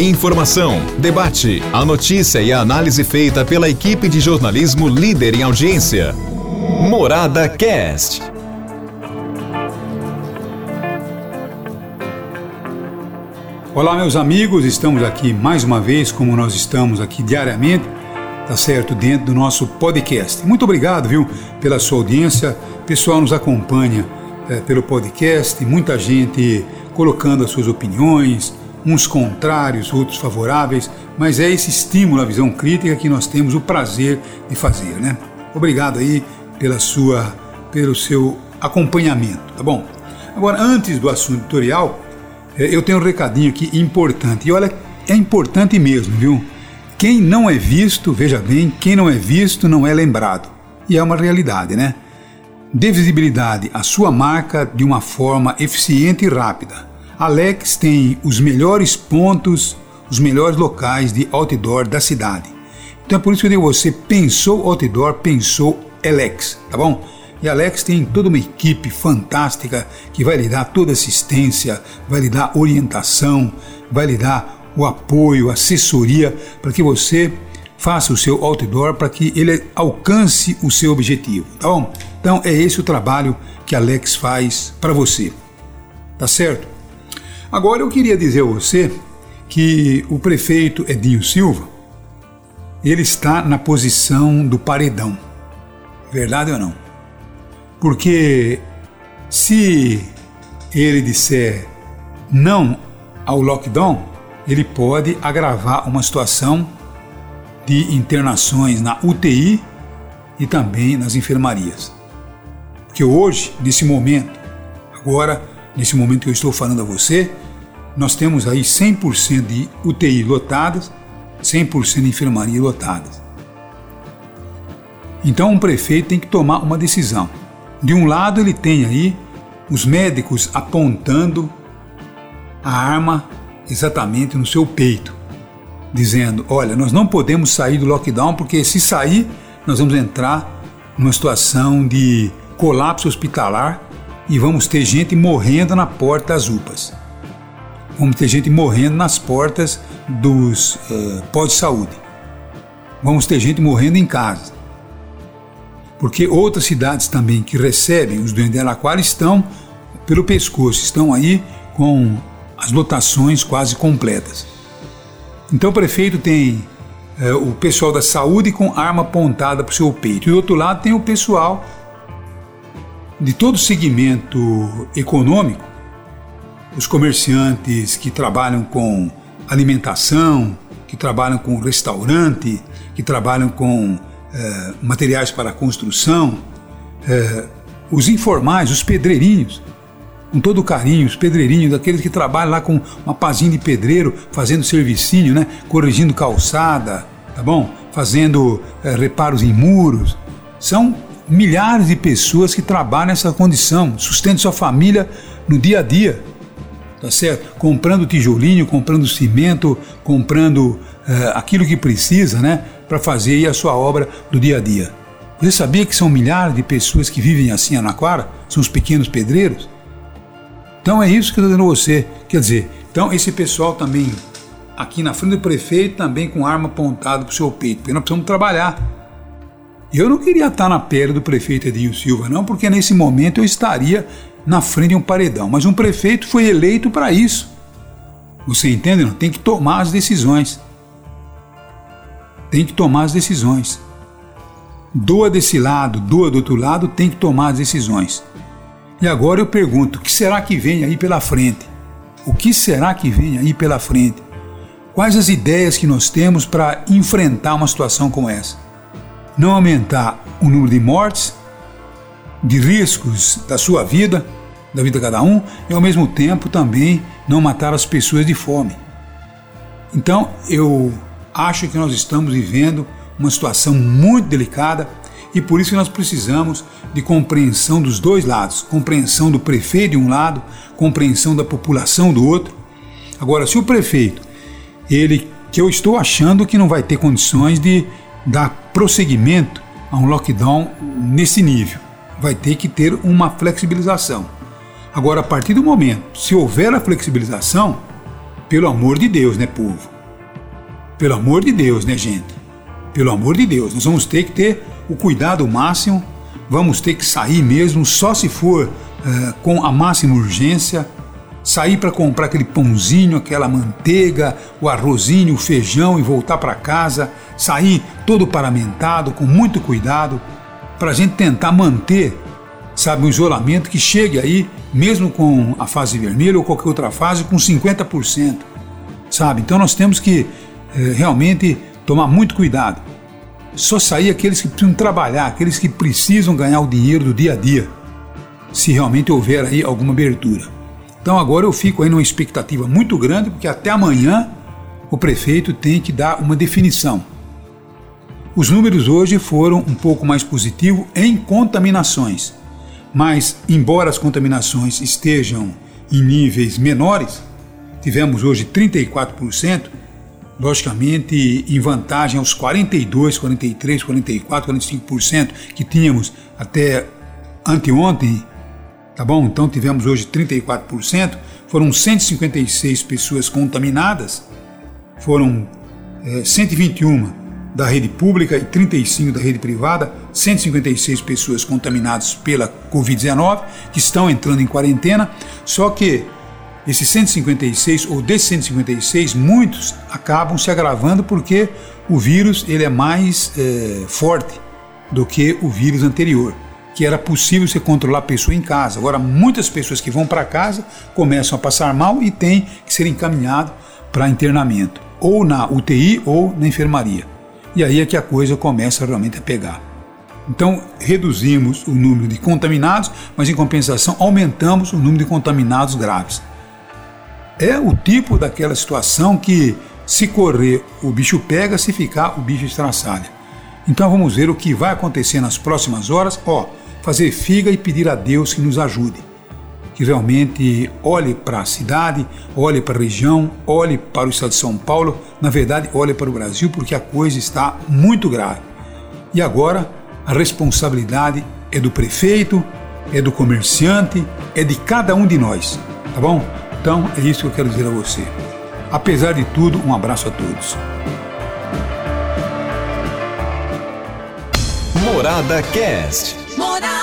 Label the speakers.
Speaker 1: Informação, debate, a notícia e a análise feita pela equipe de jornalismo líder em audiência. Morada Cast.
Speaker 2: Olá, meus amigos, estamos aqui mais uma vez, como nós estamos aqui diariamente, tá certo, dentro do nosso podcast. Muito obrigado, viu, pela sua audiência. O pessoal nos acompanha é, pelo podcast, muita gente colocando as suas opiniões, uns contrários, outros favoráveis, mas é esse estímulo à visão crítica que nós temos o prazer de fazer, né? Obrigado aí pela sua, pelo seu acompanhamento, tá bom? Agora, antes do assunto editorial, é, eu tenho um recadinho aqui importante. E olha, é importante mesmo, viu? Quem não é visto, veja bem, quem não é visto não é lembrado. E é uma realidade, né? Dê visibilidade à sua marca de uma forma eficiente e rápida. Alex tem os melhores pontos, os melhores locais de outdoor da cidade. Então é por isso que eu digo você, pensou outdoor, pensou Alex, tá bom? E Alex tem toda uma equipe fantástica que vai lhe dar toda assistência, vai lhe dar orientação, vai lhe dar o apoio, assessoria para que você faça o seu outdoor para que ele alcance o seu objetivo, tá bom? Então é esse o trabalho que Alex faz para você. Tá certo? Agora eu queria dizer a você que o prefeito Edinho Silva, ele está na posição do paredão. Verdade ou não? Porque se ele disser não ao lockdown, ele pode agravar uma situação de internações na UTI e também nas enfermarias. Porque hoje, nesse momento, agora nesse momento que eu estou falando a você, nós temos aí 100% de UTI lotadas, 100% de enfermaria lotadas. Então, um prefeito tem que tomar uma decisão. De um lado, ele tem aí os médicos apontando a arma exatamente no seu peito, dizendo: Olha, nós não podemos sair do lockdown porque se sair, nós vamos entrar numa situação de colapso hospitalar e vamos ter gente morrendo na porta das UPAs. Vamos ter gente morrendo nas portas dos uh, pós-saúde. Vamos ter gente morrendo em casa. Porque outras cidades também que recebem os doentes de Araquara estão pelo pescoço, estão aí com as lotações quase completas. Então o prefeito tem uh, o pessoal da saúde com arma apontada para o seu peito. E do outro lado tem o pessoal de todo segmento econômico, os comerciantes que trabalham com alimentação, que trabalham com restaurante, que trabalham com eh, materiais para construção, eh, os informais, os pedreirinhos, com todo carinho, os pedreirinhos, aqueles que trabalham lá com uma pazinha de pedreiro, fazendo servicinho, né? corrigindo calçada, tá bom? Fazendo eh, reparos em muros. São milhares de pessoas que trabalham nessa condição, sustentam sua família no dia a dia, tá certo? Comprando tijolinho, comprando cimento, comprando uh, aquilo que precisa, né, para fazer a sua obra do dia a dia. Você sabia que são milhares de pessoas que vivem assim em Anaquara? São os pequenos pedreiros? Então é isso que eu estou dizendo a você. Quer dizer, então esse pessoal também aqui na frente do prefeito também com arma apontada para o seu peito, porque nós precisamos trabalhar. Eu não queria estar na pele do prefeito Edinho Silva, não, porque nesse momento eu estaria na frente de um paredão. Mas um prefeito foi eleito para isso. Você entende? Não? Tem que tomar as decisões. Tem que tomar as decisões. Doa desse lado, doa do outro lado, tem que tomar as decisões. E agora eu pergunto: o que será que vem aí pela frente? O que será que vem aí pela frente? Quais as ideias que nós temos para enfrentar uma situação como essa? Não aumentar o número de mortes, de riscos da sua vida, da vida de cada um, e ao mesmo tempo também não matar as pessoas de fome. Então eu acho que nós estamos vivendo uma situação muito delicada e por isso nós precisamos de compreensão dos dois lados, compreensão do prefeito de um lado, compreensão da população do outro. Agora, se o prefeito, ele que eu estou achando que não vai ter condições de dar prosseguimento a um lockdown nesse nível. Vai ter que ter uma flexibilização. Agora, a partir do momento, se houver a flexibilização, Pelo amor de Deus, né, povo? Pelo amor de Deus, né, gente? Pelo amor de Deus, nós vamos ter que ter o cuidado máximo, vamos ter que sair mesmo, só se for uh, com a máxima urgência, sair para comprar aquele pãozinho, aquela manteiga, o arrozinho, o feijão e voltar para casa, sair todo paramentado, com muito cuidado, para a gente tentar manter, sabe, um isolamento que chegue aí, mesmo com a fase vermelha ou qualquer outra fase, com 50%, sabe? Então nós temos que eh, realmente tomar muito cuidado. Só sair aqueles que precisam trabalhar, aqueles que precisam ganhar o dinheiro do dia a dia, se realmente houver aí alguma abertura. Então agora eu fico aí numa expectativa muito grande, porque até amanhã o prefeito tem que dar uma definição. Os números hoje foram um pouco mais positivos em contaminações, mas embora as contaminações estejam em níveis menores, tivemos hoje 34%, logicamente em vantagem aos 42, 43, 44, 45% que tínhamos até anteontem, tá bom? Então tivemos hoje 34%, foram 156 pessoas contaminadas, foram é, 121 da rede pública e 35 da rede privada, 156 pessoas contaminadas pela Covid-19 que estão entrando em quarentena, só que esses 156 ou desses 156, muitos acabam se agravando porque o vírus ele é mais é, forte do que o vírus anterior, que era possível você controlar a pessoa em casa. Agora, muitas pessoas que vão para casa começam a passar mal e têm que ser encaminhados para internamento, ou na UTI ou na enfermaria. E aí é que a coisa começa realmente a pegar. Então, reduzimos o número de contaminados, mas em compensação aumentamos o número de contaminados graves é o tipo daquela situação que, se correr, o bicho pega, se ficar, o bicho estraçalha. Então vamos ver o que vai acontecer nas próximas horas. Ó, fazer figa e pedir a Deus que nos ajude. Que realmente olhe para a cidade, olhe para a região, olhe para o estado de São Paulo, na verdade, olhe para o Brasil, porque a coisa está muito grave. E agora, a responsabilidade é do prefeito, é do comerciante, é de cada um de nós, tá bom? Então é isso que eu quero dizer a você. Apesar de tudo, um abraço a todos.
Speaker 1: Morada Cast. Morada.